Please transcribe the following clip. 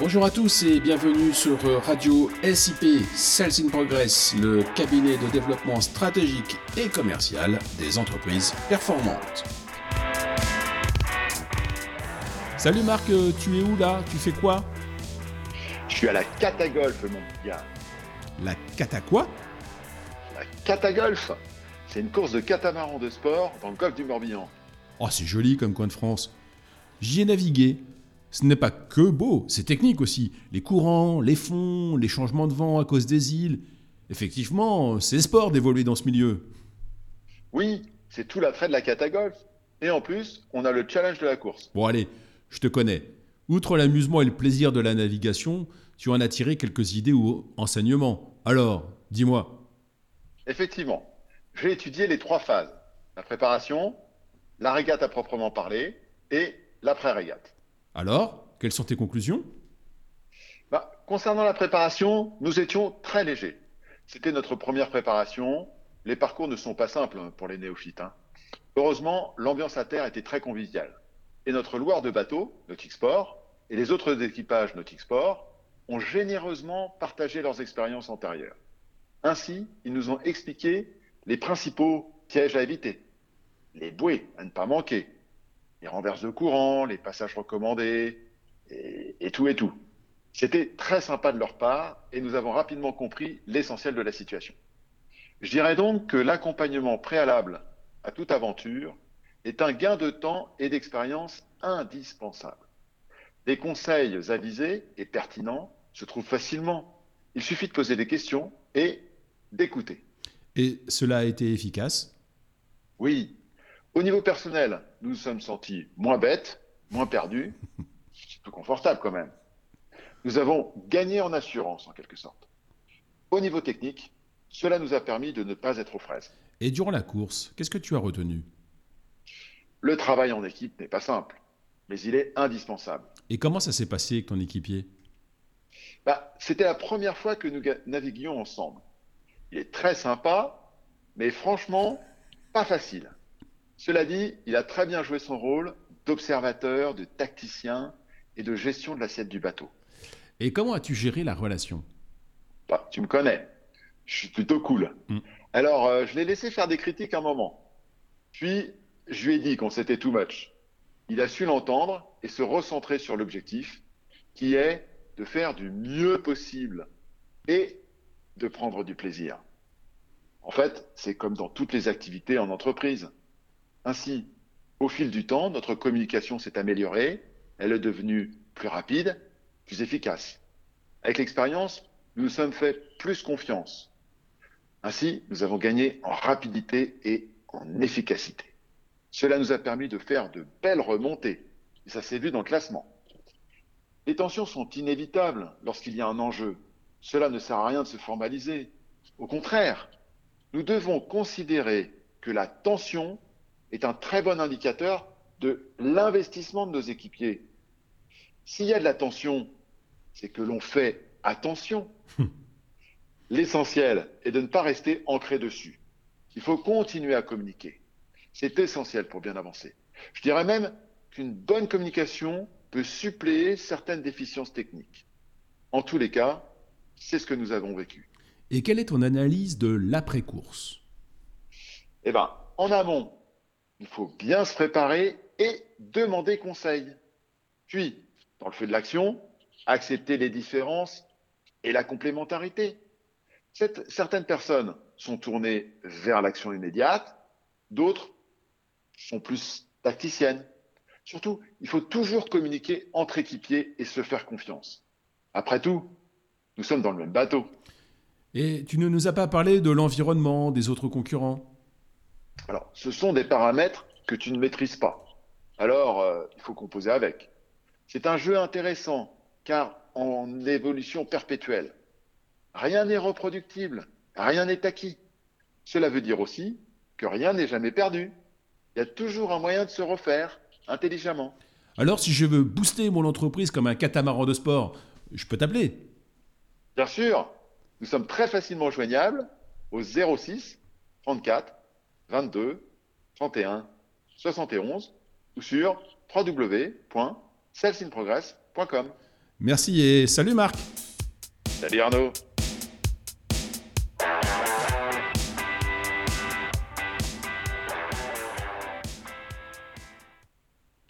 Bonjour à tous et bienvenue sur Radio SIP Sales in Progress, le cabinet de développement stratégique et commercial des entreprises performantes. Salut Marc, tu es où là? Tu fais quoi? Je suis à la Catagolf, mon gars. La Cata quoi? La Catagolf C'est une course de catamaran de sport dans le golfe du Morbihan. Oh, c'est joli comme coin de France. J'y ai navigué. Ce n'est pas que beau, c'est technique aussi. Les courants, les fonds, les changements de vent à cause des îles. Effectivement, c'est sport d'évoluer dans ce milieu. Oui, c'est tout l'attrait de la Catagolf. Et en plus, on a le challenge de la course. Bon allez, je te connais. Outre l'amusement et le plaisir de la navigation, tu en as tiré quelques idées ou enseignements. Alors, dis-moi. Effectivement, j'ai étudié les trois phases. La préparation, la régate à proprement parler et l'après-régate. Alors, quelles sont tes conclusions? Bah, Concernant la préparation, nous étions très légers. C'était notre première préparation. Les parcours ne sont pas simples pour les néophytes. Hein. Heureusement, l'ambiance à terre était très conviviale. Et notre loueur de bateau, Nautic Sport, et les autres équipages Nautic Sport ont généreusement partagé leurs expériences antérieures. Ainsi, ils nous ont expliqué les principaux pièges à éviter, les bouées à ne pas manquer, les renverses de courant, les passages recommandés, et, et tout et tout. C'était très sympa de leur part et nous avons rapidement compris l'essentiel de la situation. Je dirais donc que l'accompagnement préalable à toute aventure est un gain de temps et d'expérience indispensable. Des conseils avisés et pertinents se trouvent facilement. Il suffit de poser des questions et d'écouter. Et cela a été efficace? Oui. Au niveau personnel, nous nous sommes sentis moins bêtes, moins perdus. C'est plus confortable quand même. Nous avons gagné en assurance en quelque sorte. Au niveau technique, cela nous a permis de ne pas être aux fraises. Et durant la course, qu'est-ce que tu as retenu? Le travail en équipe n'est pas simple, mais il est indispensable. Et comment ça s'est passé avec ton équipier? Bah, C'était la première fois que nous naviguions ensemble. Il est très sympa, mais franchement, pas facile. Cela dit, il a très bien joué son rôle d'observateur, de tacticien et de gestion de l'assiette du bateau. Et comment as-tu géré la relation? Bah, Tu me connais, je suis plutôt cool. Mm. Alors, euh, je l'ai laissé faire des critiques un moment. Puis, je lui ai dit qu'on s'était too much. Il a su l'entendre et se recentrer sur l'objectif, qui est de faire du mieux possible et de prendre du plaisir. En fait, c'est comme dans toutes les activités en entreprise. Ainsi, au fil du temps, notre communication s'est améliorée, elle est devenue plus rapide, plus efficace. Avec l'expérience, nous nous sommes fait plus confiance. Ainsi, nous avons gagné en rapidité et en efficacité. Cela nous a permis de faire de belles remontées, et ça s'est vu dans le classement. Les tensions sont inévitables lorsqu'il y a un enjeu. Cela ne sert à rien de se formaliser. Au contraire, nous devons considérer que la tension est un très bon indicateur de l'investissement de nos équipiers. S'il y a de la tension, c'est que l'on fait attention. L'essentiel est de ne pas rester ancré dessus. Il faut continuer à communiquer. C'est essentiel pour bien avancer. Je dirais même qu'une bonne communication peut suppléer certaines déficiences techniques. En tous les cas, c'est ce que nous avons vécu. Et quelle est ton analyse de l'après-course? Eh bien, en amont, il faut bien se préparer et demander conseil. Puis, dans le feu de l'action, accepter les différences et la complémentarité. certaines personnes sont tournées vers l'action immédiate, d'autres sont plus tacticiennes. Surtout, il faut toujours communiquer entre équipiers et se faire confiance. Après tout, nous sommes dans le même bateau. Et tu ne nous as pas parlé de l'environnement, des autres concurrents? Alors, ce sont des paramètres que tu ne maîtrises pas. Alors, euh, il faut composer avec. C'est un jeu intéressant, car en évolution perpétuelle. Rien n'est reproductible, rien n'est acquis. Cela veut dire aussi que rien n'est jamais perdu. Il y a toujours un moyen de se refaire intelligemment. Alors, si je veux booster mon entreprise comme un catamaran de sport, je peux t'appeler Bien sûr, nous sommes très facilement joignables au 06 34 22 31 71 ou sur www.salesinprogress.com. Merci et salut Marc. Salut Arnaud.